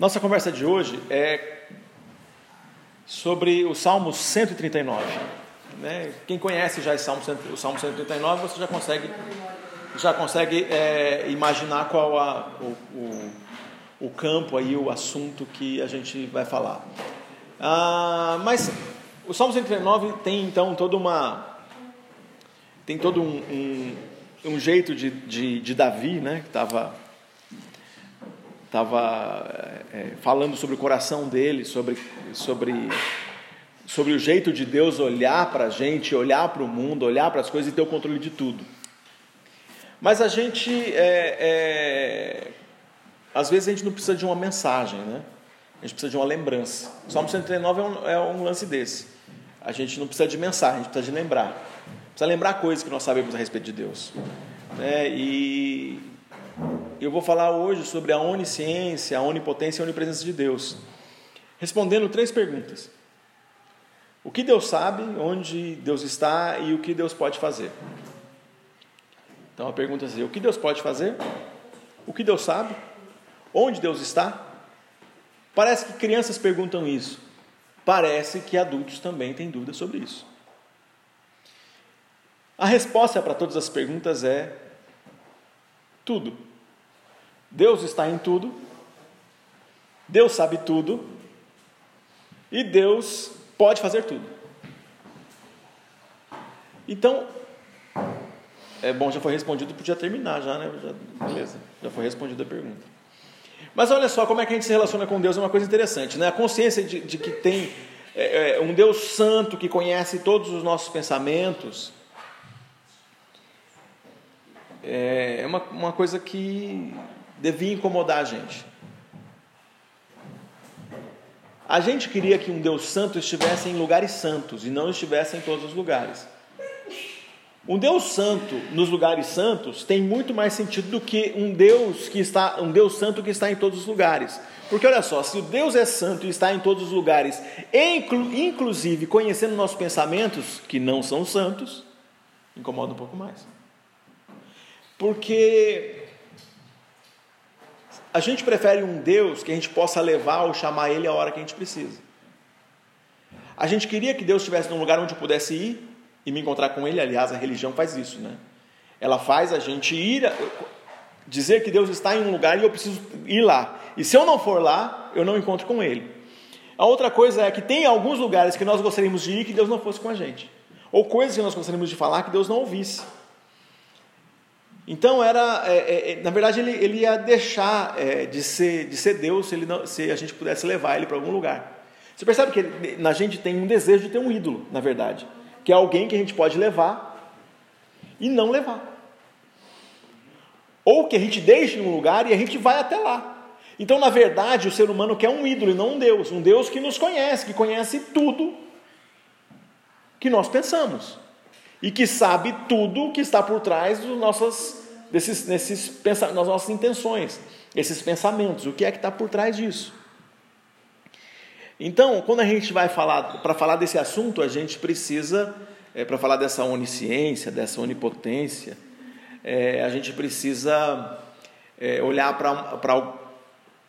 Nossa conversa de hoje é sobre o Salmo 139. Né? Quem conhece já o Salmo 139, você já consegue, já consegue é, imaginar qual a, o, o, o, campo aí, o assunto que a gente vai falar. Ah, mas o Salmo 139 tem então toda uma tem todo um, um, um jeito de, de, de Davi, né, que estava estava é, falando sobre o coração dele, sobre, sobre, sobre o jeito de Deus olhar para a gente, olhar para o mundo, olhar para as coisas e ter o controle de tudo. Mas a gente, é, é, às vezes a gente não precisa de uma mensagem, né? A gente precisa de uma lembrança. O Salmo 139 é um, é um lance desse. A gente não precisa de mensagem, a gente precisa de lembrar. Precisa lembrar coisas que nós sabemos a respeito de Deus. Né? E, eu vou falar hoje sobre a onisciência, a onipotência e a onipresença de Deus, respondendo três perguntas. O que Deus sabe, onde Deus está e o que Deus pode fazer? Então a pergunta é assim: o que Deus pode fazer? O que Deus sabe? Onde Deus está? Parece que crianças perguntam isso. Parece que adultos também têm dúvidas sobre isso. A resposta para todas as perguntas é tudo. Deus está em tudo, Deus sabe tudo e Deus pode fazer tudo. Então, é bom, já foi respondido, podia terminar já, né? Já, beleza, já foi respondida a pergunta. Mas olha só como é que a gente se relaciona com Deus, é uma coisa interessante, né? A consciência de, de que tem é, é, um Deus santo que conhece todos os nossos pensamentos é, é uma, uma coisa que devia incomodar a gente. A gente queria que um Deus santo estivesse em lugares santos e não estivesse em todos os lugares. Um Deus santo nos lugares santos tem muito mais sentido do que um Deus que está, um Deus santo que está em todos os lugares. Porque olha só, se o Deus é santo e está em todos os lugares, inclu, inclusive conhecendo nossos pensamentos que não são santos, incomoda um pouco mais. Porque a gente prefere um Deus que a gente possa levar ou chamar Ele a hora que a gente precisa. A gente queria que Deus estivesse num lugar onde eu pudesse ir e me encontrar com Ele. Aliás, a religião faz isso, né? Ela faz a gente ir, dizer que Deus está em um lugar e eu preciso ir lá. E se eu não for lá, eu não encontro com Ele. A outra coisa é que tem alguns lugares que nós gostaríamos de ir que Deus não fosse com a gente. Ou coisas que nós gostaríamos de falar que Deus não ouvisse. Então era, é, é, é, na verdade, ele, ele ia deixar é, de, ser, de ser Deus se, ele não, se a gente pudesse levar ele para algum lugar. Você percebe que na gente tem um desejo de ter um ídolo, na verdade, que é alguém que a gente pode levar e não levar, ou que a gente deixe em um lugar e a gente vai até lá. Então, na verdade, o ser humano quer um ídolo e não um Deus, um Deus que nos conhece, que conhece tudo que nós pensamos e que sabe tudo que está por trás dos nossos desses, nesses, nas nossas intenções, esses pensamentos, o que é que está por trás disso. Então, quando a gente vai falar, para falar desse assunto, a gente precisa, é, para falar dessa onisciência, dessa onipotência, é, a gente precisa é, olhar para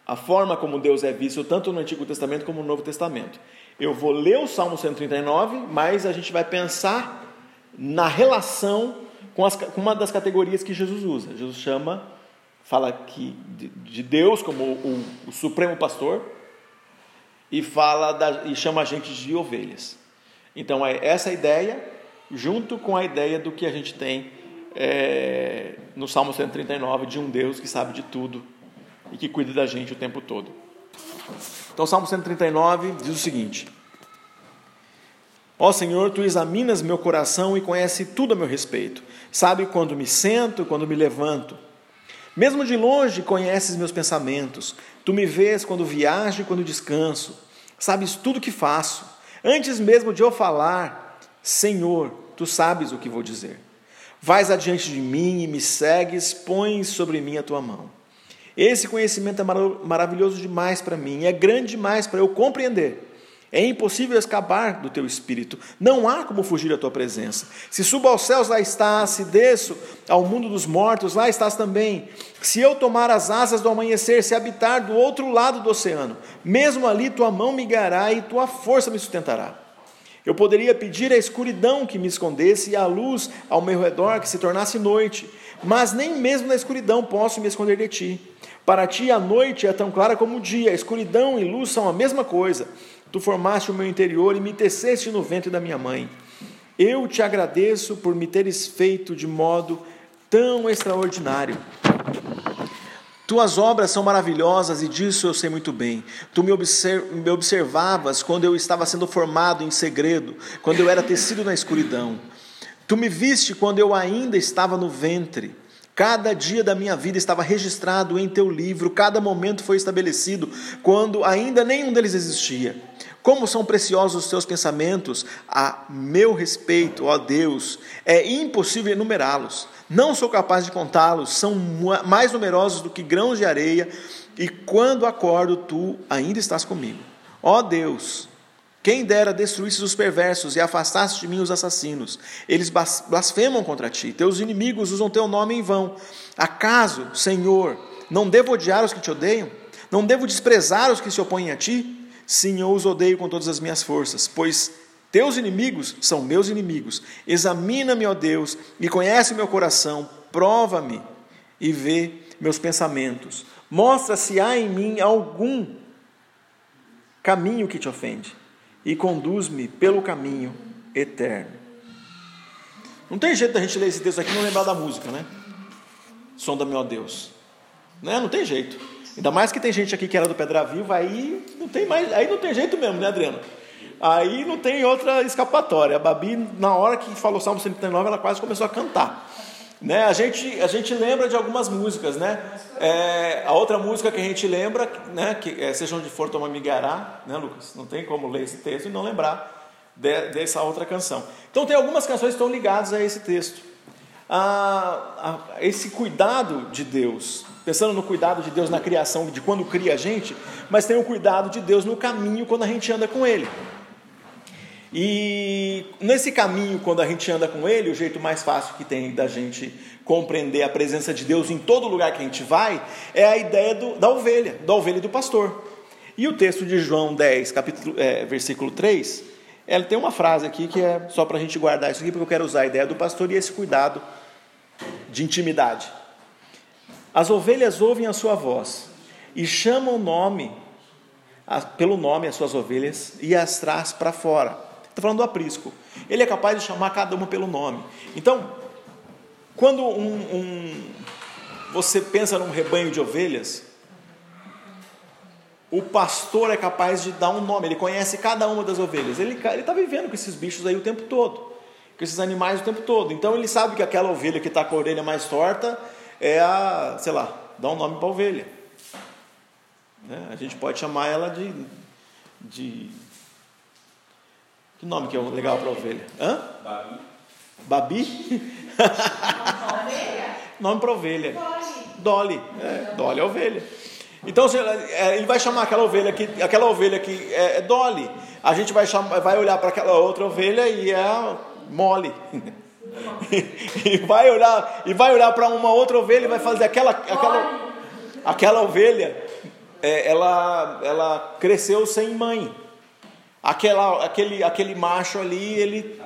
a forma como Deus é visto, tanto no Antigo Testamento como no Novo Testamento. Eu vou ler o Salmo 139, mas a gente vai pensar na relação com, as, com, uma das categorias que Jesus usa. Jesus chama, fala que de, de Deus como o, o, supremo pastor e fala da, e chama a gente de ovelhas. Então é essa ideia junto com a ideia do que a gente tem é, no Salmo 139 de um Deus que sabe de tudo e que cuida da gente o tempo todo. Então, Salmo 139 diz o seguinte: Ó Senhor, tu examinas meu coração e conhece tudo a meu respeito. Sabe quando me sento, quando me levanto. Mesmo de longe conheces meus pensamentos. Tu me vês quando viajo e quando descanso. Sabes tudo o que faço. Antes mesmo de eu falar, Senhor, tu sabes o que vou dizer. Vais adiante de mim e me segues, pões sobre mim a tua mão. Esse conhecimento é maravilhoso demais para mim, é grande demais para eu compreender. É impossível escapar do teu espírito. Não há como fugir da tua presença. Se subo aos céus, lá estás. Se desço ao mundo dos mortos, lá estás também. Se eu tomar as asas do amanhecer, se habitar do outro lado do oceano, mesmo ali tua mão me guiará e tua força me sustentará. Eu poderia pedir a escuridão que me escondesse e a luz ao meu redor que se tornasse noite, mas nem mesmo na escuridão posso me esconder de ti. Para ti a noite é tão clara como o dia, a escuridão e luz são a mesma coisa. Tu formaste o meu interior e me teceste no ventre da minha mãe. Eu te agradeço por me teres feito de modo tão extraordinário. Tuas obras são maravilhosas e disso eu sei muito bem. Tu me, observavas quando eu estava sendo formado em segredo, quando eu era tecido na escuridão. Tu me viste quando eu ainda estava no ventre. Cada dia da minha vida estava registrado em teu livro, cada momento foi estabelecido, quando ainda nenhum deles existia. Como são preciosos os teus pensamentos a meu respeito, ó Deus, é impossível enumerá-los. Não sou capaz de contá-los, são mais numerosos do que grãos de areia, e quando acordo, tu ainda estás comigo. Ó Deus, quem dera destruísse os perversos e afastasse de mim os assassinos. Eles blasfemam contra ti, teus inimigos usam teu nome em vão. Acaso, Senhor, não devo odiar os que te odeiam? Não devo desprezar os que se opõem a ti? Sim, eu os odeio com todas as minhas forças, pois teus inimigos são meus inimigos. Examina-me, ó Deus, e conhece meu coração, prova-me e vê meus pensamentos. Mostra se há em mim algum caminho que te ofende e conduz-me pelo caminho eterno. Não tem jeito da gente ler esse texto aqui e não lembrar da música, né? Sonda meu Deus. Né? Não tem jeito. Ainda mais que tem gente aqui que era do Pedra Viva, aí não tem mais, aí não tem jeito mesmo, né, Adriano? Aí não tem outra escapatória. A Babi, na hora que falou Salmo 139, ela quase começou a cantar. Né? A, gente, a gente lembra de algumas músicas, né? É, a outra música que a gente lembra, né? Que é Seja onde for, toma migará, né, Lucas? Não tem como ler esse texto e não lembrar de, dessa outra canção. Então tem algumas canções que estão ligadas a esse texto. A, a, esse cuidado de Deus, pensando no cuidado de Deus na criação, de quando cria a gente, mas tem o cuidado de Deus no caminho quando a gente anda com Ele. E nesse caminho, quando a gente anda com Ele, o jeito mais fácil que tem da gente compreender a presença de Deus em todo lugar que a gente vai é a ideia do, da ovelha, da ovelha e do pastor. E o texto de João 10, capítulo, é, versículo 3, ela tem uma frase aqui que é só para a gente guardar isso aqui, porque eu quero usar a ideia do pastor e esse cuidado de intimidade. As ovelhas ouvem a sua voz e chamam o nome, pelo nome as suas ovelhas e as traz para fora. Está falando do aprisco. Ele é capaz de chamar cada uma pelo nome. Então, quando um, um, você pensa num rebanho de ovelhas, o pastor é capaz de dar um nome, ele conhece cada uma das ovelhas. Ele está vivendo com esses bichos aí o tempo todo, com esses animais o tempo todo. Então ele sabe que aquela ovelha que está com a orelha mais torta é a, sei lá, dá um nome para a ovelha. Né? A gente pode chamar ela de, de que nome que é legal para ovelha? Hã? Babi. Babi? nome para ovelha. Dolly. Dolly. É, Dolly é ovelha. Então é, ele vai chamar aquela ovelha que aquela ovelha que é, é Dolly. A gente vai chamar, vai olhar para aquela outra ovelha e é mole. e vai olhar e vai olhar para uma outra ovelha e vai fazer aquela aquela aquela ovelha é, ela ela cresceu sem mãe. Aquela, aquele, aquele macho ali, ele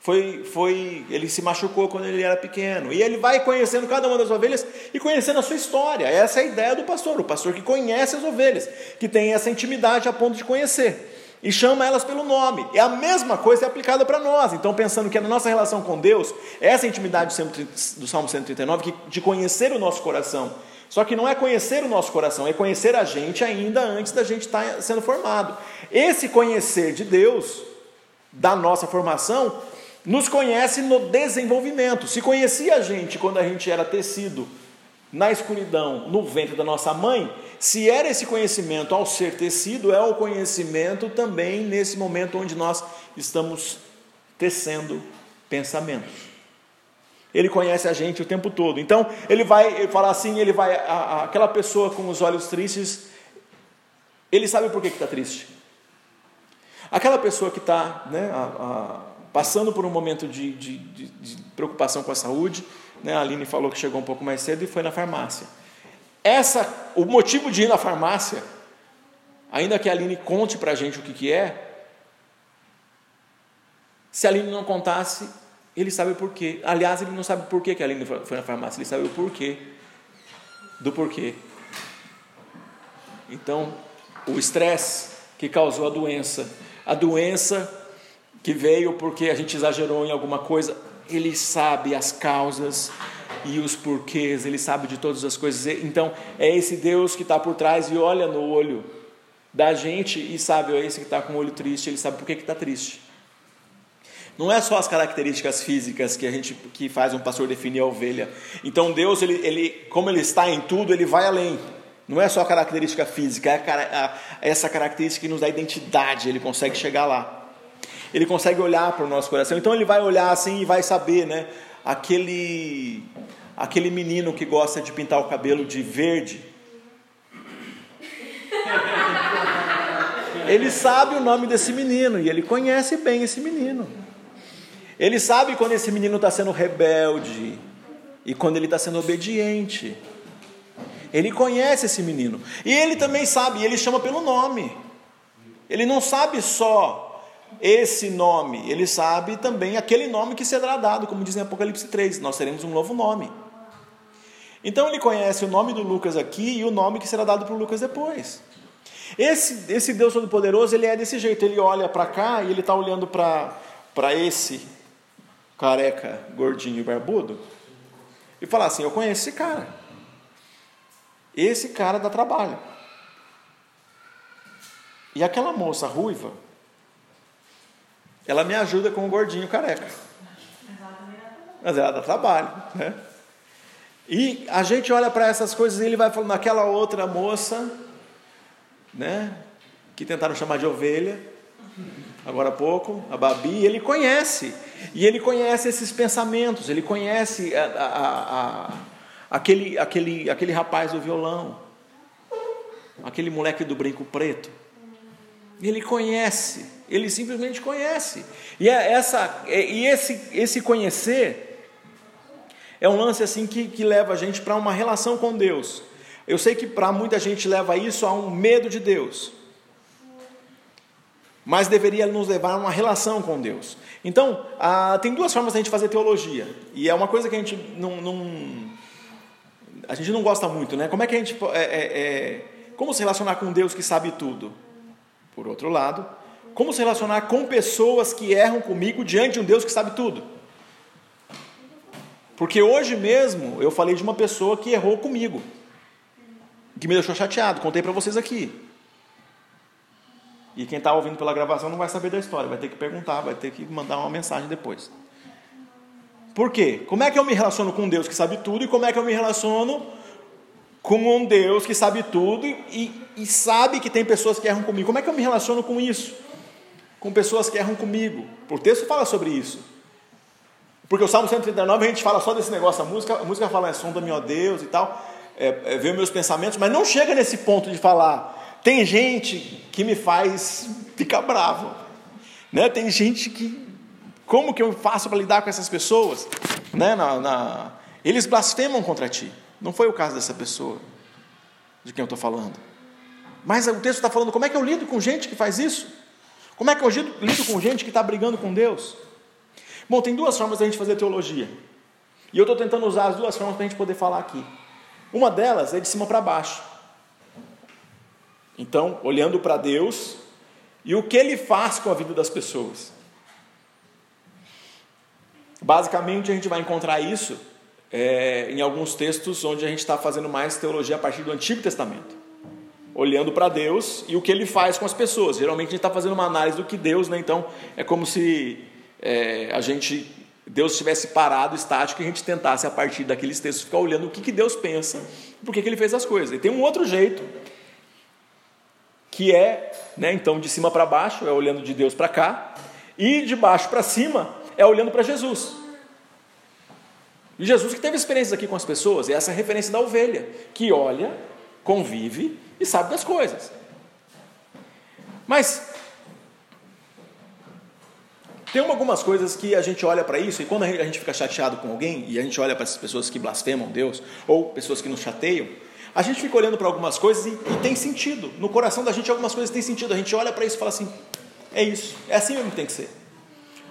foi, foi, ele se machucou quando ele era pequeno. E ele vai conhecendo cada uma das ovelhas e conhecendo a sua história. Essa é a ideia do pastor, o pastor que conhece as ovelhas, que tem essa intimidade a ponto de conhecer. E chama elas pelo nome. É a mesma coisa é aplicada para nós. Então, pensando que a nossa relação com Deus, essa intimidade do Salmo 139, de conhecer o nosso coração, só que não é conhecer o nosso coração, é conhecer a gente ainda antes da gente estar tá sendo formado. Esse conhecer de Deus, da nossa formação, nos conhece no desenvolvimento. Se conhecia a gente quando a gente era tecido na escuridão, no ventre da nossa mãe, se era esse conhecimento ao ser tecido, é o conhecimento também nesse momento onde nós estamos tecendo pensamentos. Ele conhece a gente o tempo todo. Então, ele vai falar assim, ele vai, a, a, aquela pessoa com os olhos tristes, ele sabe por que está triste. Aquela pessoa que está né, passando por um momento de, de, de, de, preocupação com a saúde, né, a Aline falou que chegou um pouco mais cedo e foi na farmácia. Essa, o motivo de ir na farmácia, ainda que a Aline conte para a gente o que, que é, se a Aline não contasse, ele sabe o porquê. Aliás, ele não sabe por que a Aline foi na farmácia, ele sabe o porquê do porquê. Então, o estresse que causou a doença, a doença que veio porque a gente exagerou em alguma coisa, ele sabe as causas e os porquês, ele sabe de todas as coisas. Então, é esse Deus que está por trás e olha no olho da gente e sabe, é esse que está com o olho triste, ele sabe por que está triste. Não é só as características físicas que a gente que faz um pastor definir a ovelha. Então Deus, ele, ele, como ele está em tudo, ele vai além. Não é só a característica física, é a, a, essa característica que nos dá identidade, ele consegue chegar lá. Ele consegue olhar para o nosso coração. Então ele vai olhar assim e vai saber, né? Aquele, aquele menino que gosta de pintar o cabelo de verde. Ele sabe o nome desse menino e ele conhece bem esse menino. Ele sabe quando esse menino está sendo rebelde e quando ele está sendo obediente. Ele conhece esse menino. E ele também sabe, ele chama pelo nome. Ele não sabe só esse nome, ele sabe também aquele nome que será dado, como diz em Apocalipse 3, nós teremos um novo nome. Então ele conhece o nome do Lucas aqui e o nome que será dado para o Lucas depois. Esse, esse Deus Todo-Poderoso, ele é desse jeito, ele olha para cá e ele está olhando para esse careca, gordinho e barbudo, e fala assim: Eu conheço esse cara. Esse cara dá trabalho. E aquela moça ruiva, ela me ajuda com o gordinho careca. Mas ela dá trabalho, né? E a gente olha para essas coisas e ele vai falando, aquela outra moça, né? Que tentaram chamar de ovelha, agora há pouco, a Babi, ele conhece. E ele conhece esses pensamentos, ele conhece a, a, a aquele, aquele, aquele rapaz do violão, aquele moleque do brinco preto. Ele conhece, ele simplesmente conhece. E, é essa, é, e esse, esse conhecer é um lance assim que, que leva a gente para uma relação com Deus. Eu sei que para muita gente leva isso a um medo de Deus, mas deveria nos levar a uma relação com Deus. Então, ah, tem duas formas a gente fazer teologia, e é uma coisa que a gente não, não a gente não gosta muito, né? Como é que a gente. É, é, é, como se relacionar com Deus que sabe tudo? Por outro lado, como se relacionar com pessoas que erram comigo diante de um Deus que sabe tudo? Porque hoje mesmo eu falei de uma pessoa que errou comigo, que me deixou chateado, contei para vocês aqui. E quem está ouvindo pela gravação não vai saber da história, vai ter que perguntar, vai ter que mandar uma mensagem depois. Por quê? Como é que eu me relaciono com Deus que sabe tudo e como é que eu me relaciono com um Deus que sabe tudo e, e sabe que tem pessoas que erram comigo? Como é que eu me relaciono com isso? Com pessoas que erram comigo. O texto fala sobre isso. Porque o Salmo 139 a gente fala só desse negócio, a música, a música fala, é som da meu Deus e tal, é, é, vê meus pensamentos, mas não chega nesse ponto de falar, tem gente que me faz ficar bravo, né? tem gente que como que eu faço para lidar com essas pessoas? Né? Na, na... Eles blasfemam contra ti. Não foi o caso dessa pessoa de quem eu estou falando. Mas o texto está falando como é que eu lido com gente que faz isso? Como é que eu lido com gente que está brigando com Deus? Bom, tem duas formas da gente fazer teologia. E eu estou tentando usar as duas formas para a gente poder falar aqui. Uma delas é de cima para baixo. Então, olhando para Deus e o que Ele faz com a vida das pessoas. Basicamente, a gente vai encontrar isso é, em alguns textos onde a gente está fazendo mais teologia a partir do Antigo Testamento, olhando para Deus e o que Ele faz com as pessoas. Geralmente a gente está fazendo uma análise do que Deus, né? Então é como se é, a gente Deus estivesse parado, estático, e a gente tentasse a partir daqueles textos ficar olhando o que, que Deus pensa, por que, que Ele fez as coisas. E tem um outro jeito que é, né? Então de cima para baixo é olhando de Deus para cá e de baixo para cima é olhando para Jesus. E Jesus que teve experiências aqui com as pessoas, essa é a referência da ovelha, que olha, convive e sabe das coisas. Mas Tem algumas coisas que a gente olha para isso e quando a gente fica chateado com alguém e a gente olha para essas pessoas que blasfemam Deus ou pessoas que nos chateiam, a gente fica olhando para algumas coisas e, e, tem sentido. No coração da gente algumas coisas têm sentido. A gente olha para isso e fala assim: é isso, é assim mesmo que tem que ser.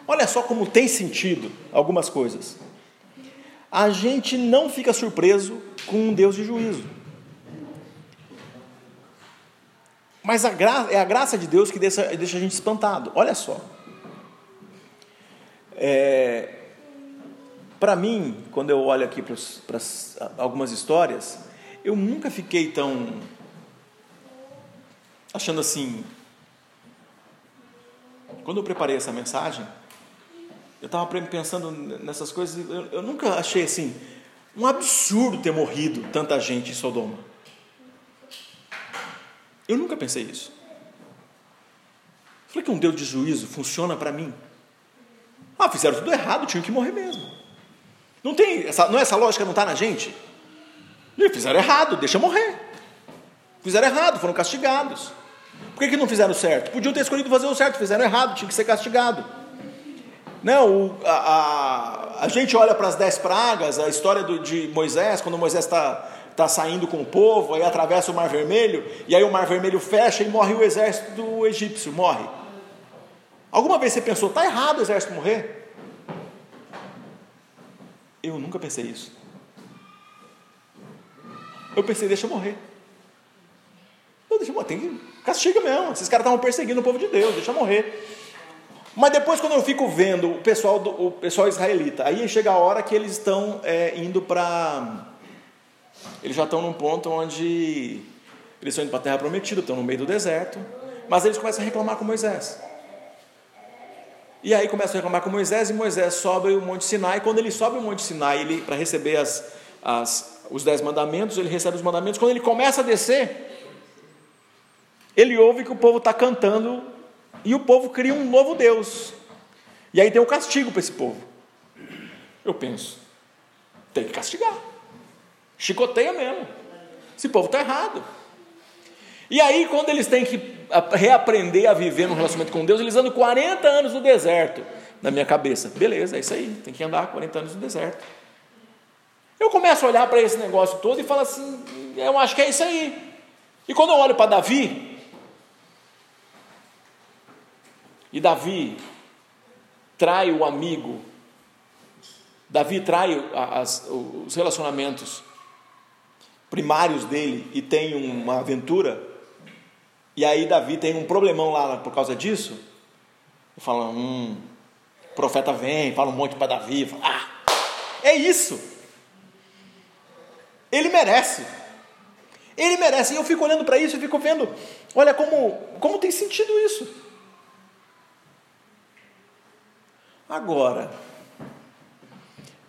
Olha só como tem sentido algumas coisas. A gente não fica surpreso com um Deus de juízo. Mas a é a graça de Deus que deixa, deixa a gente espantado. Olha só. É, para mim, quando eu olho aqui para algumas histórias, eu nunca fiquei tão achando assim. Quando eu preparei essa mensagem, eu estava pensando nessas coisas, eu, eu nunca achei assim um absurdo ter morrido tanta gente em Sodoma. Eu nunca pensei isso. Falei que um Deus de juízo funciona para mim. Ah, fizeram tudo errado, tinham que morrer mesmo. Não tem essa, não é essa lógica não está na gente? E fizeram errado, deixa morrer. Fizeram errado, foram castigados. Por que, que não fizeram certo? Podiam ter escolhido fazer o certo, fizeram errado, tinha que ser castigado. Não, o, a, a, a, gente olha para as dez pragas, a história do, de Moisés, quando Moisés está tá saindo com o povo, aí atravessa o Mar Vermelho, e aí o Mar Vermelho fecha e morre o exército do egípcio, morre. Alguma vez você pensou, está errado o exército morrer? Eu nunca pensei isso. Eu pensei, deixa eu morrer. Não, deixa eu morrer, tem que, castiga mesmo. Esses caras estavam perseguindo o povo de Deus, deixa eu morrer. Mas depois, quando eu fico vendo o pessoal, do, o pessoal israelita, aí chega a hora que eles estão é, indo para. Eles já estão num ponto onde eles estão indo para a terra prometida, estão no meio do deserto, mas eles começam a reclamar com Moisés. E aí começam a reclamar com Moisés, e Moisés sobe o Monte Sinai. E quando ele sobe o Monte Sinai para receber as, as, os dez mandamentos, ele recebe os mandamentos. Quando ele começa a descer, ele ouve que o povo está cantando e o povo cria um novo Deus. E aí tem um castigo para esse povo. Eu penso, tem que castigar. Chicoteia mesmo. Esse povo está errado. E aí, quando eles têm que reaprender a viver no relacionamento com Deus, eles andam 40 anos no deserto. Na minha cabeça, beleza, é isso aí, tem que andar 40 anos no deserto. Eu começo a olhar para esse negócio todo e falo assim: eu acho que é isso aí. E quando eu olho para Davi, e Davi trai o amigo, Davi trai as, os relacionamentos primários dele e tem uma aventura e aí Davi tem um problemão lá por causa disso. E fala, hum, o profeta vem, fala um monte para Davi, fala, ah, é isso. Ele merece. Ele merece. E eu fico olhando para isso e fico vendo, olha como, como tem sentido isso. Agora,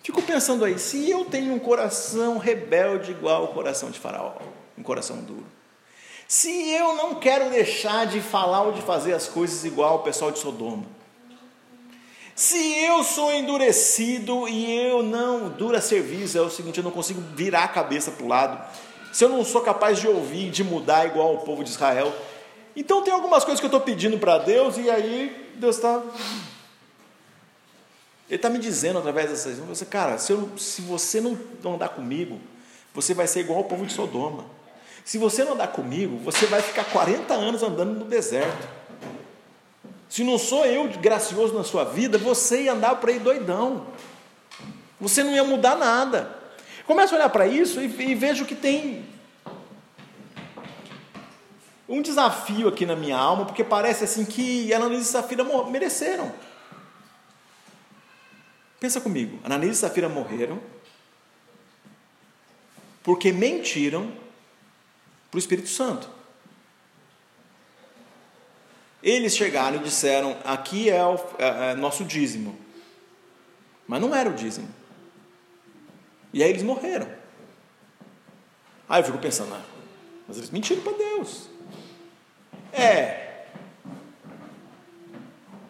fico pensando aí, se eu tenho um coração rebelde igual ao coração de Faraó, um coração duro, se eu não quero deixar de falar ou de fazer as coisas igual o pessoal de Sodoma, se eu sou endurecido e eu não dura serviço, é o seguinte, eu não consigo virar a cabeça para o lado, se eu não sou capaz de ouvir, de mudar igual o povo de Israel, então tem algumas coisas que eu estou pedindo para Deus e aí Deus está. Ele está me dizendo através dessas coisas, cara, se, eu, se você não, andar comigo, você vai ser igual ao povo de Sodoma. Se você não andar comigo, você vai ficar 40 anos andando no deserto. Se não sou eu gracioso na sua vida, você ia andar por aí doidão. Você não ia mudar nada. Começa a olhar para isso e, e vejo que tem um desafio aqui na minha alma, porque parece assim que Ananias e Safira mereceram. Pensa comigo, Ananias e Safira morreram porque mentiram para o Espírito Santo. Eles chegaram e disseram: aqui é o é, é nosso dízimo. Mas não era o dízimo. E aí eles morreram. Aí eu fico pensando, ah, mas eles mentiram para Deus. É.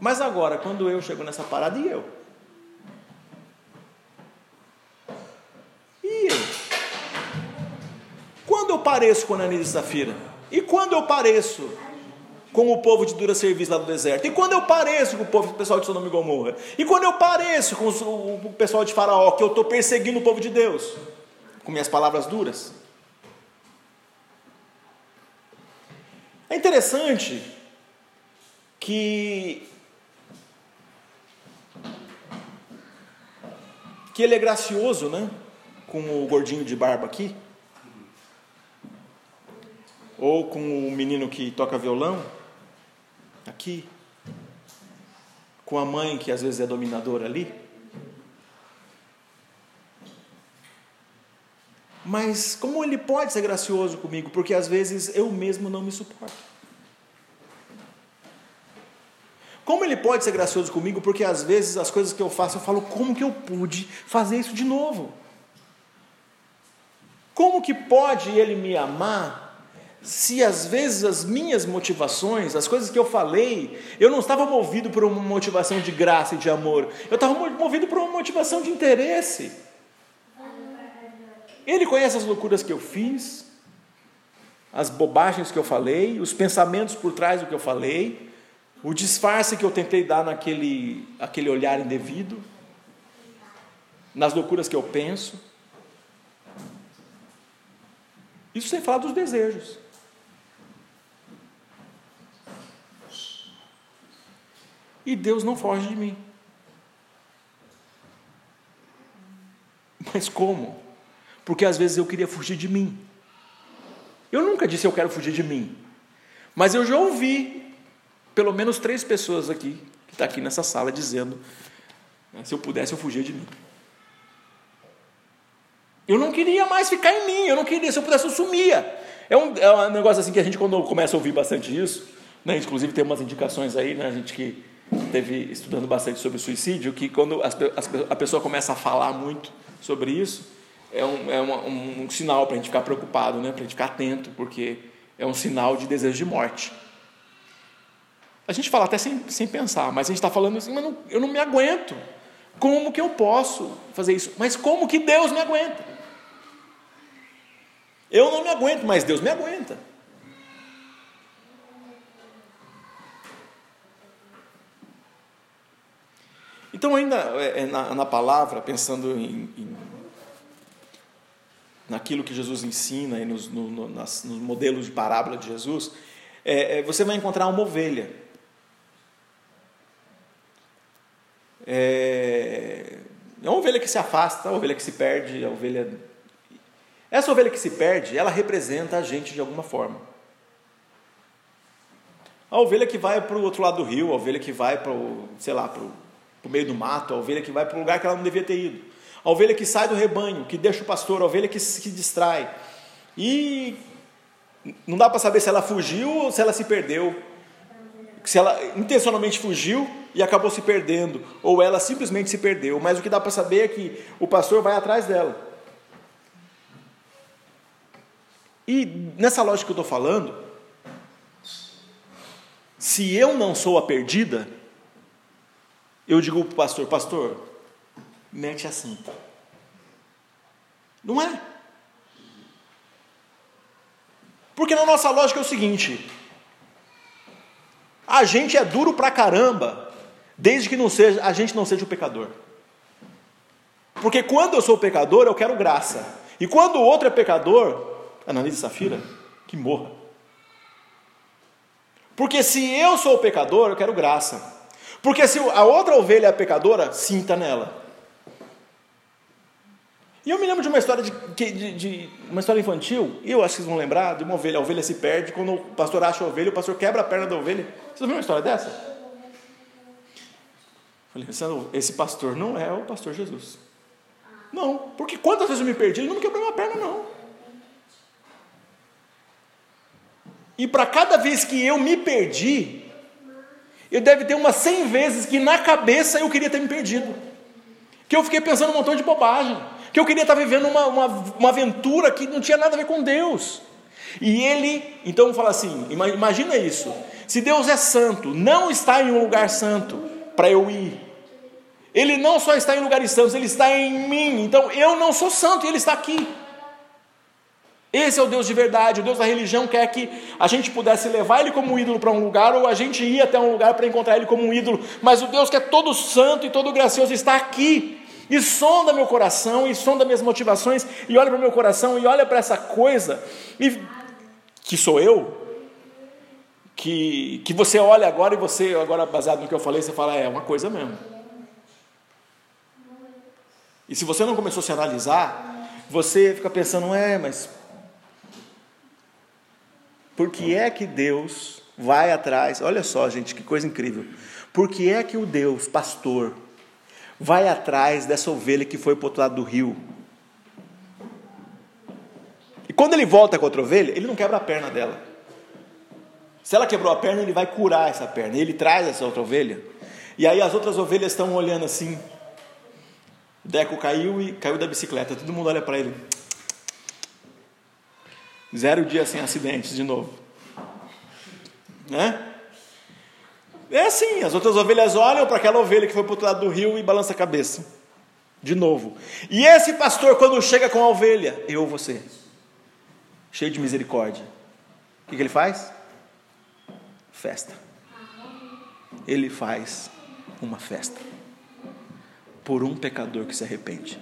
Mas agora, quando eu chego nessa parada, e eu? Quando eu pareço com Ananias e Safira? E quando eu pareço com o povo de dura serviço lá do deserto? E quando eu pareço com o povo, o pessoal de Sodoma e Gomorra? E quando eu pareço com o pessoal de Faraó, que eu estou perseguindo o povo de Deus? Com minhas palavras duras? É interessante que que ele é gracioso, né? Com o gordinho de barba aqui. Ou com o menino que toca violão aqui. Com a mãe que às vezes é dominadora ali. Mas como ele pode ser gracioso comigo? Porque às vezes eu mesmo não me suporto. Como ele pode ser gracioso comigo? Porque às vezes as coisas que eu faço, eu falo, como que eu pude fazer isso de novo? Como que pode ele me amar se às vezes as minhas motivações, as coisas que eu falei, eu não estava movido por uma motivação de graça e de amor, eu estava movido por uma motivação de interesse. Ele conhece as loucuras que eu fiz, as bobagens que eu falei, os pensamentos por trás do que eu falei, o disfarce que eu tentei dar naquele aquele olhar indevido, nas loucuras que eu penso. Isso sem falar dos desejos. E Deus não foge de mim. Mas como? Porque às vezes eu queria fugir de mim. Eu nunca disse eu quero fugir de mim. Mas eu já ouvi pelo menos três pessoas aqui, que está aqui nessa sala, dizendo: né, se eu pudesse, eu fugia de mim. Eu não queria mais ficar em mim, eu não queria, se eu pudesse, eu sumia. É um, é um negócio assim que a gente, quando começa a ouvir bastante isso, né, inclusive tem umas indicações aí, né, a gente que teve estudando bastante sobre suicídio, que quando as, as, a pessoa começa a falar muito sobre isso, é um, é uma, um, um sinal para a gente ficar preocupado, né, para a gente ficar atento, porque é um sinal de desejo de morte. A gente fala até sem, sem pensar, mas a gente está falando assim, mas não, eu não me aguento. Como que eu posso fazer isso? Mas como que Deus me aguenta? Eu não me aguento, mas Deus me aguenta. Então, ainda é, é, na, na palavra, pensando em, em, naquilo que Jesus ensina e nos, no, no, nas, nos modelos de parábola de Jesus, é, é, você vai encontrar uma ovelha. É, é uma ovelha que se afasta, uma ovelha que se perde, a ovelha. Essa ovelha que se perde, ela representa a gente de alguma forma. A ovelha que vai para o outro lado do rio, a ovelha que vai para o, sei lá, para o meio do mato, a ovelha que vai para um lugar que ela não devia ter ido. A ovelha que sai do rebanho, que deixa o pastor, a ovelha que se distrai. E não dá para saber se ela fugiu ou se ela se perdeu. Se ela intencionalmente fugiu e acabou se perdendo, ou ela simplesmente se perdeu. Mas o que dá para saber é que o pastor vai atrás dela. E nessa lógica que eu estou falando, se eu não sou a perdida, eu digo para o pastor: Pastor, mete assim. Não é? Porque na nossa lógica é o seguinte: a gente é duro pra caramba desde que não seja, a gente não seja o pecador. Porque quando eu sou pecador, eu quero graça. E quando o outro é pecador, Ananias e Safira, que morra. Porque se eu sou pecador, eu quero graça. Porque se a outra ovelha é pecadora, sinta nela. E eu me lembro de uma história de, de, de, uma história infantil, e eu acho que vocês vão lembrar, de uma ovelha, a ovelha se perde, quando o pastor acha a ovelha, o pastor quebra a perna da ovelha. Vocês ouviram uma história dessa? Falei, esse pastor não é o pastor Jesus. Não, porque quantas vezes eu me perdi, ele não me quebrou uma perna, não. E para cada vez que eu me perdi, eu deve ter umas 100 vezes que na cabeça eu queria ter me perdido. Que eu fiquei pensando um montão de bobagem. Que eu queria estar vivendo uma, uma, uma aventura que não tinha nada a ver com Deus. E ele, então fala assim: imagina isso. Se Deus é santo, não está em um lugar santo para eu ir. Ele não só está em lugares santos, ele está em mim. Então eu não sou santo e ele está aqui. Esse é o Deus de verdade. O Deus da religião quer que a gente pudesse levar ele como ídolo para um lugar ou a gente ir até um lugar para encontrar ele como um ídolo. Mas o Deus que é todo santo e todo gracioso está aqui. E sonda meu coração, e sonda minhas motivações, e olha para o meu coração, e olha para essa coisa, e, que sou eu, que, que você olha agora e você, agora baseado no que eu falei, você fala, é uma coisa mesmo. E se você não começou a se analisar, você fica pensando, é, mas por que é que Deus vai atrás? Olha só, gente, que coisa incrível. Por que é que o Deus, pastor, vai atrás dessa ovelha que foi para o outro lado do rio? E quando ele volta com outra ovelha, ele não quebra a perna dela. Se ela quebrou a perna, ele vai curar essa perna. Ele traz essa outra ovelha. E aí as outras ovelhas estão olhando assim. Deco caiu e caiu da bicicleta. Todo mundo olha para ele. Zero dias sem acidentes de novo. Né? É assim, as outras ovelhas olham para aquela ovelha que foi para o outro lado do rio e balança a cabeça. De novo. E esse pastor, quando chega com a ovelha, eu você, cheio de misericórdia, o que, que ele faz? Festa. Ele faz uma festa por um pecador que se arrepende.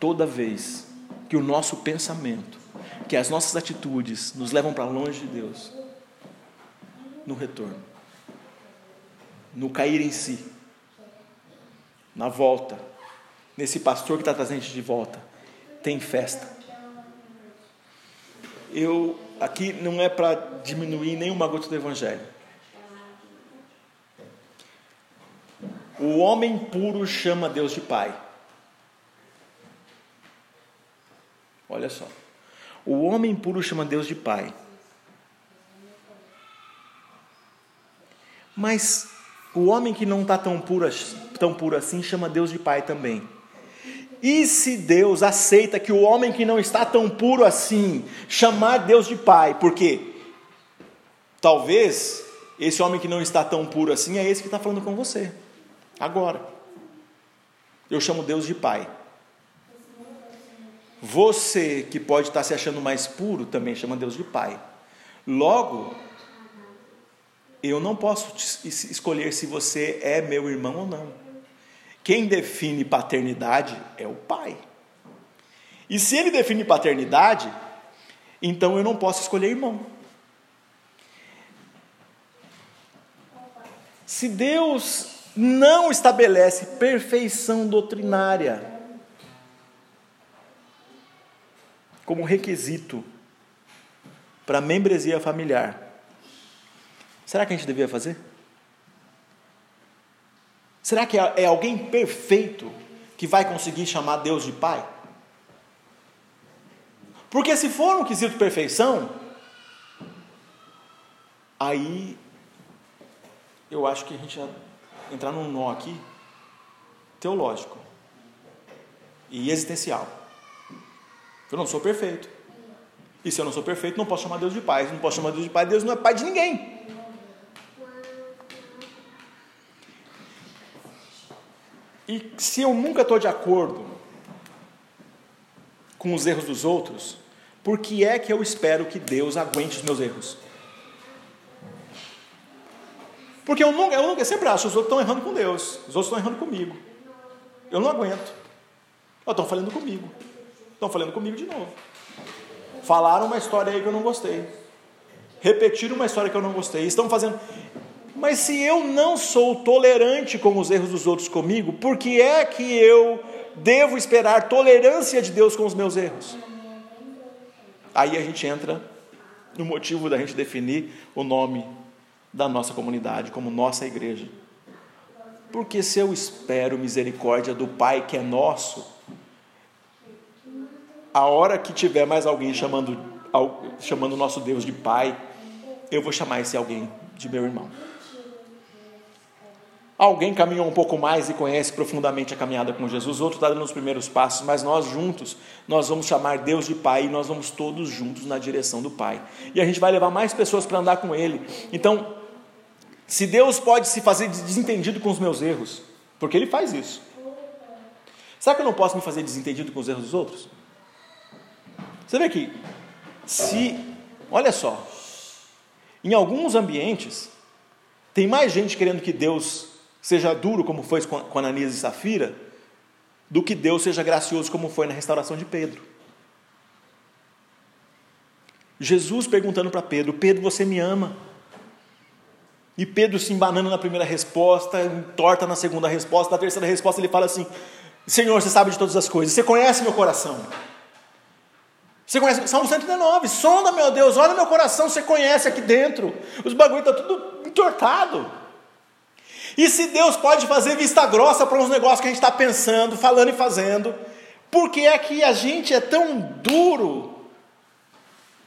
Toda vez que o nosso pensamento que as nossas atitudes nos levam para longe de Deus, no retorno, no cair em si, na volta, nesse pastor que está trazendo de volta, tem festa. Eu aqui não é para diminuir nenhuma gota do Evangelho. O homem puro chama Deus de Pai. Olha só. O homem puro chama Deus de Pai. Mas o homem que não está tão puro, tão puro assim chama Deus de Pai também. E se Deus aceita que o homem que não está tão puro assim chamar Deus de Pai, porque talvez esse homem que não está tão puro assim é esse que está falando com você, agora. Eu chamo Deus de Pai. Você que pode estar se achando mais puro também chama Deus de Pai. Logo, eu não posso escolher se você é meu irmão ou não. Quem define paternidade é o Pai. E se ele define paternidade, então eu não posso escolher irmão. Se Deus não estabelece perfeição doutrinária, como requisito para a membresia familiar, será que a gente devia fazer? Será que é alguém perfeito que vai conseguir chamar Deus de Pai? Porque se for um quesito perfeição, aí eu acho que a gente vai entrar num nó aqui teológico e existencial. Eu não sou perfeito. E se eu não sou perfeito, não posso chamar Deus de Pai. Se não posso chamar Deus de Pai, Deus não é Pai de ninguém. E se eu nunca estou de acordo com os erros dos outros, por que é que eu espero que Deus aguente os meus erros? Porque eu nunca, eu nunca sempre acho os outros estão errando com Deus, os outros estão errando comigo. Eu não aguento. Estão falando comigo. Estão falando comigo de novo. Falaram uma história aí que eu não gostei. Repetiram uma história que eu não gostei. Estão fazendo. Mas se eu não sou tolerante com os erros dos outros comigo, por que é que eu devo esperar tolerância de Deus com os meus erros? Aí a gente entra no motivo da gente definir o nome da nossa comunidade como nossa igreja. Porque se eu espero misericórdia do Pai que é nosso, a hora que tiver mais alguém chamando, chamando o nosso Deus de Pai, eu vou chamar esse alguém de meu irmão. Alguém caminhou um pouco mais e conhece profundamente a caminhada com Jesus, outro está dando os primeiros passos, mas nós juntos, nós vamos chamar Deus de Pai e nós vamos todos juntos na direção do Pai. E a gente vai levar mais pessoas para andar com Ele. Então, se Deus pode se fazer desentendido com os meus erros, porque Ele faz isso, será que eu não posso me fazer desentendido com os erros dos outros? Você vê que Se, olha só, em alguns ambientes, tem mais gente querendo que Deus seja duro, como foi com Ananias e Safira, do que Deus seja gracioso, como foi na restauração de Pedro. Jesus perguntando para Pedro: Pedro, você me ama? E Pedro se embanando na primeira resposta, torta na segunda resposta, na terceira resposta ele fala assim: Senhor, você sabe de todas as coisas, você conhece meu coração. Você conhece, Salmo 119, sonda, meu Deus, olha meu coração, você conhece aqui dentro. Os bagulho estão tá tudo entortado. E se Deus pode fazer vista grossa para uns negócios que a gente está pensando, falando e fazendo, por que é que a gente é tão duro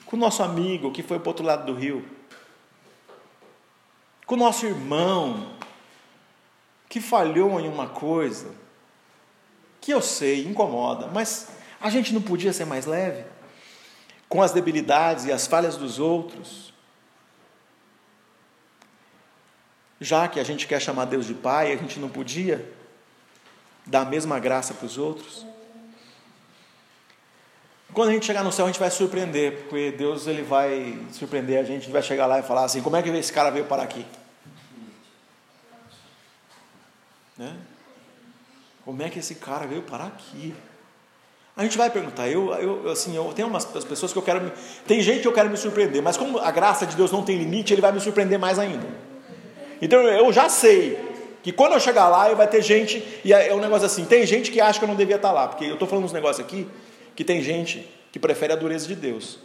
com o nosso amigo que foi para o outro lado do rio? Com o nosso irmão que falhou em uma coisa que eu sei, incomoda, mas a gente não podia ser mais leve? Com as debilidades e as falhas dos outros. Já que a gente quer chamar Deus de Pai, a gente não podia dar a mesma graça para os outros. Quando a gente chegar no céu, a gente vai surpreender, porque Deus ele vai surpreender a gente, vai chegar lá e falar assim: como é que esse cara veio parar aqui? Né? Como é que esse cara veio parar aqui? A gente vai perguntar. Eu, eu assim, eu tenho umas pessoas que eu quero. Me, tem gente que eu quero me surpreender, mas como a graça de Deus não tem limite, Ele vai me surpreender mais ainda. Então eu já sei que quando eu chegar lá, vai ter gente e é, é um negócio assim. Tem gente que acha que eu não devia estar lá, porque eu estou falando uns negócios aqui que tem gente que prefere a dureza de Deus.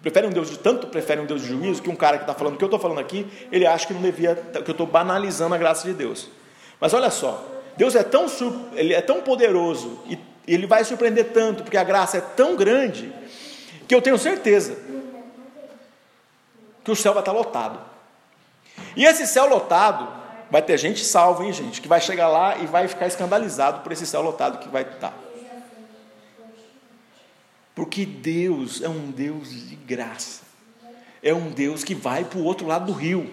Prefere um Deus de tanto prefere um Deus de juízo que um cara que está falando o que eu estou falando aqui, ele acha que não devia, que eu estou banalizando a graça de Deus. Mas olha só, Deus é tão, ele é tão poderoso e e ele vai surpreender tanto, porque a graça é tão grande, que eu tenho certeza que o céu vai estar lotado. E esse céu lotado, vai ter gente salva, hein, gente, que vai chegar lá e vai ficar escandalizado por esse céu lotado que vai estar. Porque Deus é um Deus de graça. É um Deus que vai para o outro lado do rio.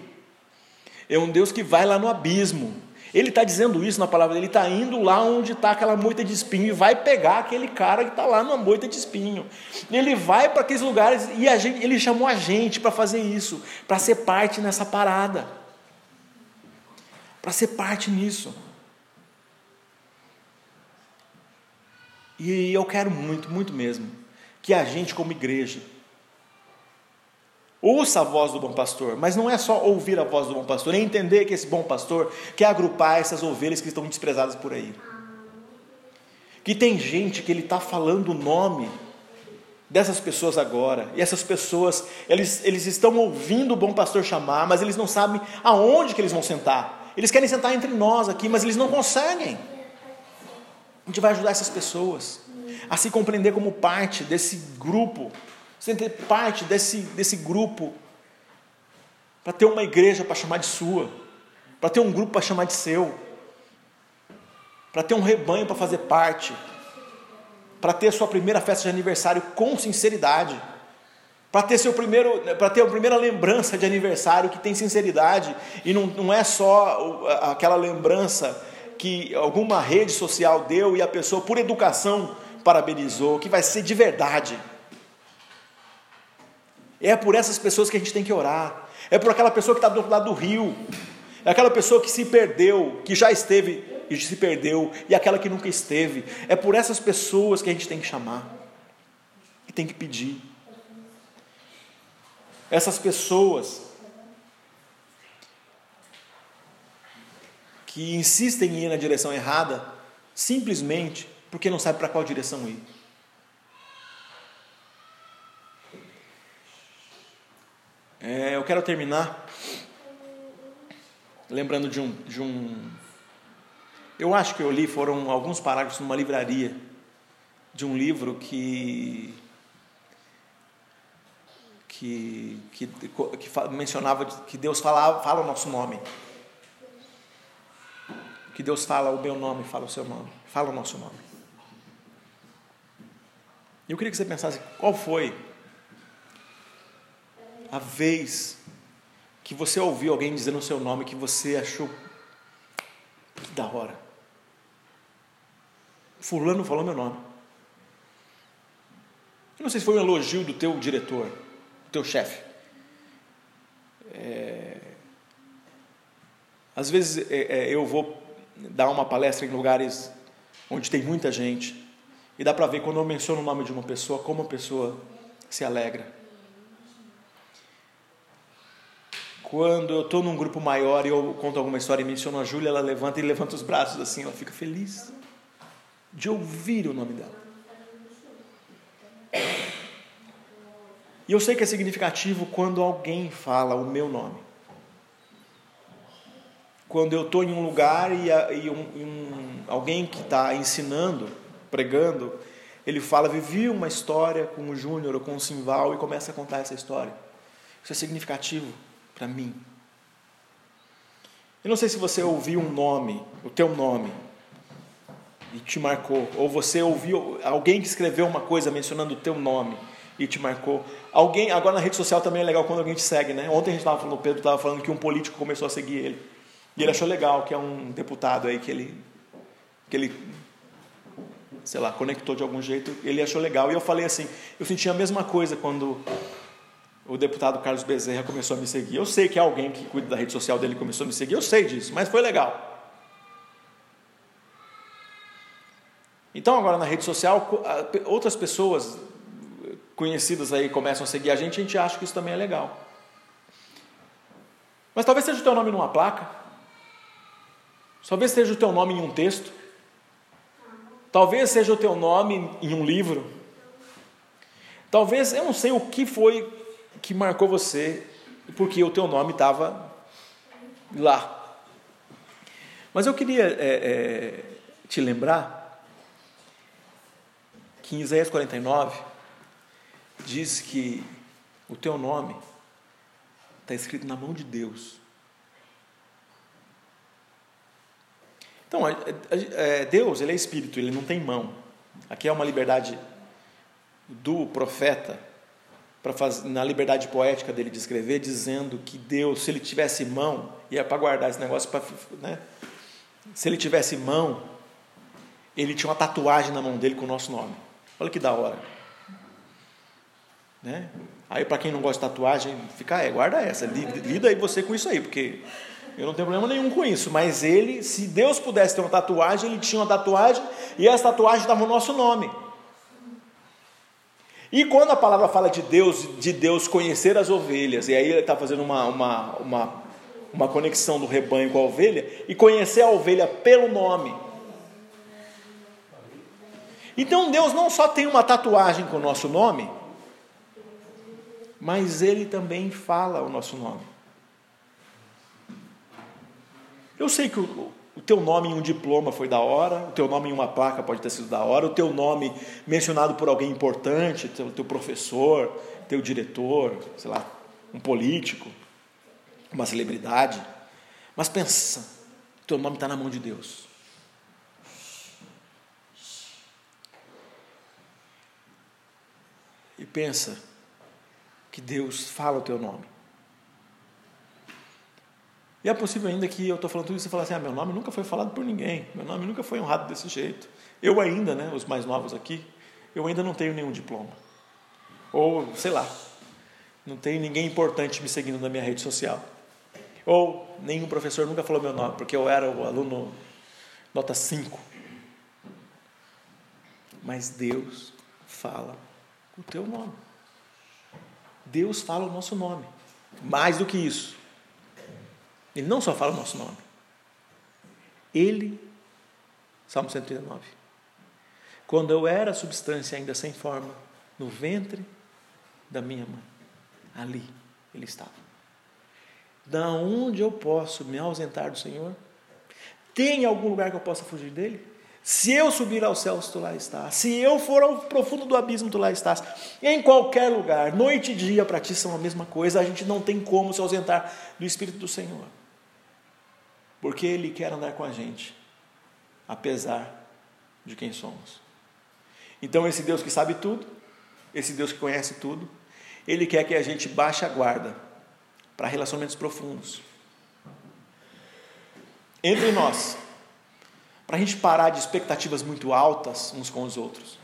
É um Deus que vai lá no abismo. Ele está dizendo isso na palavra dele, ele está indo lá onde está aquela moita de espinho e vai pegar aquele cara que está lá numa moita de espinho. Ele vai para aqueles lugares e gente, ele chamou a gente para fazer isso, para ser parte nessa parada, para ser parte nisso. E eu quero muito, muito mesmo, que a gente, como igreja, Ouça a voz do bom pastor, mas não é só ouvir a voz do bom pastor, é entender que esse bom pastor quer agrupar essas ovelhas que estão desprezadas por aí. Que tem gente que ele está falando o nome dessas pessoas agora, e essas pessoas, eles, eles estão ouvindo o bom pastor chamar, mas eles não sabem aonde que eles vão sentar. Eles querem sentar entre nós aqui, mas eles não conseguem. A gente vai ajudar essas pessoas a se compreender como parte desse grupo você tem que ter parte desse, desse grupo para ter uma igreja para chamar de sua, para ter um grupo para chamar de seu, para ter um rebanho para fazer parte, para ter sua primeira festa de aniversário com sinceridade, para ter seu primeiro, para ter a primeira lembrança de aniversário que tem sinceridade e não, não é só aquela lembrança que alguma rede social deu e a pessoa por educação parabenizou, que vai ser de verdade. É por essas pessoas que a gente tem que orar. É por aquela pessoa que está do outro lado do rio. É aquela pessoa que se perdeu, que já esteve e se perdeu, e aquela que nunca esteve. É por essas pessoas que a gente tem que chamar. E tem que pedir. Essas pessoas que insistem em ir na direção errada, simplesmente porque não sabem para qual direção ir. É, eu quero terminar lembrando de um, de um. Eu acho que eu li, foram alguns parágrafos numa livraria, de um livro que. que, que, que mencionava que Deus falava, fala o nosso nome. Que Deus fala o meu nome, fala o seu nome, fala o nosso nome. Eu queria que você pensasse qual foi a vez que você ouviu alguém dizendo o seu nome que você achou que da hora. Fulano falou meu nome. Eu não sei se foi um elogio do teu diretor, do teu chefe. É... Às vezes é, é, eu vou dar uma palestra em lugares onde tem muita gente e dá para ver quando eu menciono o nome de uma pessoa como a pessoa se alegra. Quando eu estou num grupo maior e eu conto alguma história e menciono a Júlia, ela levanta e levanta os braços assim, ela fica feliz de ouvir o nome dela. E eu sei que é significativo quando alguém fala o meu nome. Quando eu estou em um lugar e, e um, um, alguém que está ensinando, pregando, ele fala, vivi uma história com o Júnior ou com o Simval e começa a contar essa história. Isso é significativo para mim. Eu não sei se você ouviu um nome, o teu nome, e te marcou, ou você ouviu alguém que escreveu uma coisa mencionando o teu nome e te marcou. Alguém, agora na rede social também é legal quando alguém te segue, né? Ontem a gente estava falando, o Pedro estava falando que um político começou a seguir ele. E ele achou legal, que é um deputado aí que ele que ele sei lá, conectou de algum jeito, ele achou legal. E eu falei assim, eu senti a mesma coisa quando o deputado Carlos Bezerra começou a me seguir. Eu sei que alguém que cuida da rede social dele começou a me seguir, eu sei disso, mas foi legal. Então, agora na rede social, outras pessoas conhecidas aí começam a seguir a gente, a gente acha que isso também é legal. Mas talvez seja o teu nome numa placa, talvez seja o teu nome em um texto, talvez seja o teu nome em um livro, talvez, eu não sei o que foi que marcou você, porque o teu nome estava lá. Mas eu queria é, é, te lembrar que em Isaías 49 diz que o teu nome está escrito na mão de Deus. Então, é, Deus, ele é espírito, ele não tem mão. Aqui é uma liberdade do profeta para fazer, na liberdade poética dele de escrever, dizendo que Deus, se ele tivesse mão, é para guardar esse negócio, pra, né? se ele tivesse mão, ele tinha uma tatuagem na mão dele com o nosso nome. Olha que da hora. Né? Aí, para quem não gosta de tatuagem, fica, é, guarda essa, lida aí você com isso aí, porque eu não tenho problema nenhum com isso. Mas ele, se Deus pudesse ter uma tatuagem, ele tinha uma tatuagem e essa tatuagem dava o nosso nome. E quando a palavra fala de Deus, de Deus conhecer as ovelhas, e aí ele está fazendo uma, uma, uma, uma conexão do rebanho com a ovelha, e conhecer a ovelha pelo nome. Então Deus não só tem uma tatuagem com o nosso nome, mas Ele também fala o nosso nome. Eu sei que o, o teu nome em um diploma foi da hora, o teu nome em uma placa pode ter sido da hora, o teu nome mencionado por alguém importante, teu, teu professor, teu diretor, sei lá, um político, uma celebridade. Mas pensa, teu nome está na mão de Deus. E pensa que Deus fala o teu nome. E é possível ainda que eu estou falando tudo isso e você fala assim: ah, meu nome nunca foi falado por ninguém, meu nome nunca foi honrado desse jeito. Eu ainda, né, os mais novos aqui, eu ainda não tenho nenhum diploma. Ou, sei lá, não tem ninguém importante me seguindo na minha rede social. Ou nenhum professor nunca falou meu nome, porque eu era o aluno nota 5. Mas Deus fala o teu nome. Deus fala o nosso nome. Mais do que isso, ele não só fala o nosso nome. Ele, Salmo 139. Quando eu era substância ainda sem forma, no ventre da minha mãe, ali ele estava. Da onde eu posso me ausentar do Senhor? Tem algum lugar que eu possa fugir dele? Se eu subir aos céus, tu lá estás. Se eu for ao profundo do abismo, tu lá estás. Em qualquer lugar, noite e dia para ti são a mesma coisa. A gente não tem como se ausentar do Espírito do Senhor. Porque Ele quer andar com a gente, apesar de quem somos. Então, esse Deus que sabe tudo, esse Deus que conhece tudo, Ele quer que a gente baixe a guarda para relacionamentos profundos entre nós para a gente parar de expectativas muito altas uns com os outros.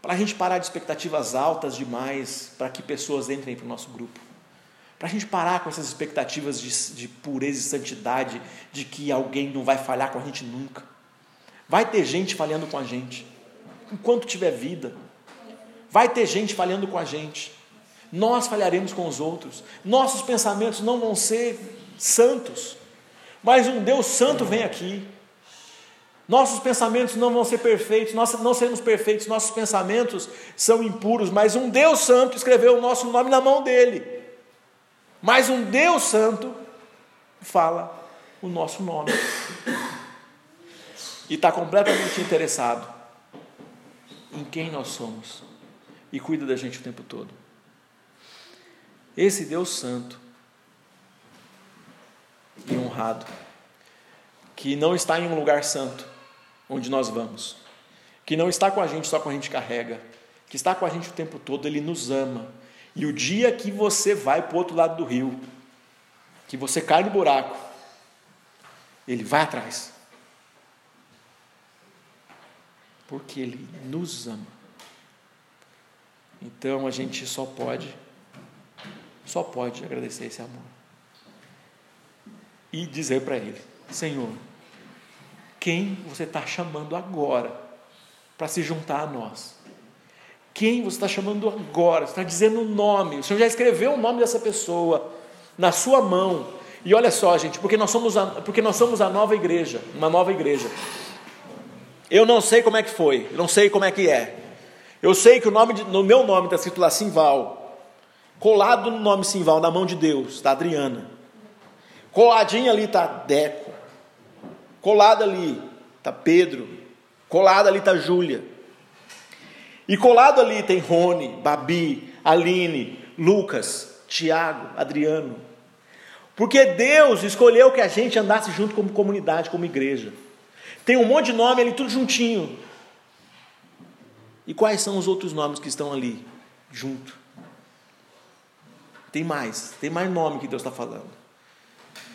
para a gente parar de expectativas altas demais para que pessoas entrem para o nosso grupo. Para a gente parar com essas expectativas de, de pureza e santidade, de que alguém não vai falhar com a gente nunca. Vai ter gente falhando com a gente, enquanto tiver vida. Vai ter gente falhando com a gente. Nós falharemos com os outros. Nossos pensamentos não vão ser santos. Mas um Deus santo vem aqui. Nossos pensamentos não vão ser perfeitos, nós não seremos perfeitos, nossos pensamentos são impuros, mas um Deus santo escreveu o nosso nome na mão dele. Mas um Deus Santo fala o nosso nome. E está completamente interessado em quem nós somos. E cuida da gente o tempo todo. Esse Deus Santo e honrado, que não está em um lugar santo, onde nós vamos, que não está com a gente só quando a gente carrega, que está com a gente o tempo todo, Ele nos ama e o dia que você vai para o outro lado do rio, que você cai no buraco, ele vai atrás. Porque ele nos ama. Então a gente só pode, só pode agradecer esse amor. E dizer para ele: Senhor, quem você está chamando agora para se juntar a nós? Quem você está chamando agora? Você está dizendo o nome. O Senhor já escreveu o nome dessa pessoa na sua mão. E olha só, gente, porque nós somos a, porque nós somos a nova igreja, uma nova igreja. Eu não sei como é que foi, eu não sei como é que é. Eu sei que o nome de, no meu nome está escrito lá Simval. Colado no nome Simval, na mão de Deus, está Adriana. Coladinho ali está Deco. Colado ali está Pedro. Colado ali está Júlia. E colado ali tem Rony, Babi, Aline, Lucas, Tiago, Adriano. Porque Deus escolheu que a gente andasse junto como comunidade, como igreja. Tem um monte de nome ali, tudo juntinho. E quais são os outros nomes que estão ali, junto? Tem mais, tem mais nome que Deus está falando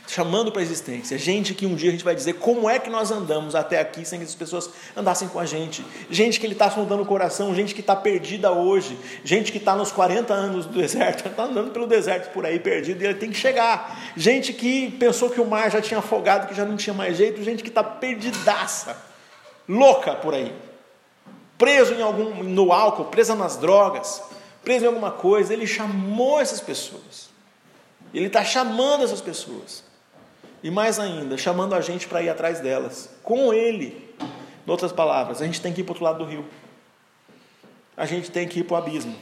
chamando para a existência. Gente que um dia a gente vai dizer como é que nós andamos até aqui sem que as pessoas andassem com a gente. Gente que Ele está sondando o coração, gente que está perdida hoje, gente que está nos 40 anos do deserto, está andando pelo deserto por aí perdido e ele tem que chegar. Gente que pensou que o mar já tinha afogado, que já não tinha mais jeito, gente que está perdidaça, louca por aí, preso em algum, no álcool, presa nas drogas, preso em alguma coisa. Ele chamou essas pessoas. Ele está chamando essas pessoas. E mais ainda, chamando a gente para ir atrás delas, com Ele. Em outras palavras, a gente tem que ir para o outro lado do rio. A gente tem que ir para o abismo.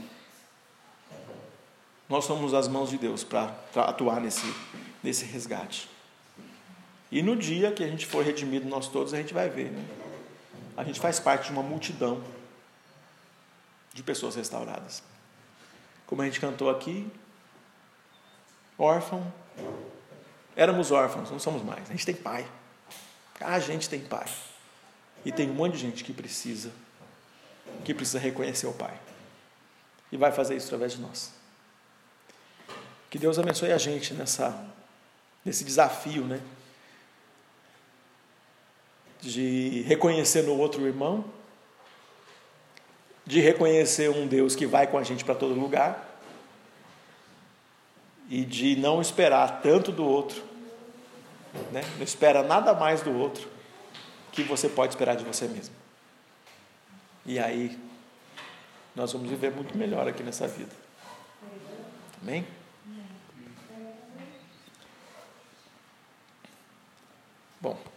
Nós somos as mãos de Deus para atuar nesse, nesse resgate. E no dia que a gente for redimido, nós todos, a gente vai ver. Né? A gente faz parte de uma multidão de pessoas restauradas. Como a gente cantou aqui, órfão, Éramos órfãos, não somos mais. A gente tem pai. A gente tem pai. E tem um monte de gente que precisa, que precisa reconhecer o pai. E vai fazer isso através de nós. Que Deus abençoe a gente nessa, nesse desafio, né? De reconhecer no outro irmão, de reconhecer um Deus que vai com a gente para todo lugar e de não esperar tanto do outro, né? não espera nada mais do outro que você pode esperar de você mesmo. E aí nós vamos viver muito melhor aqui nessa vida. Amém? Bom.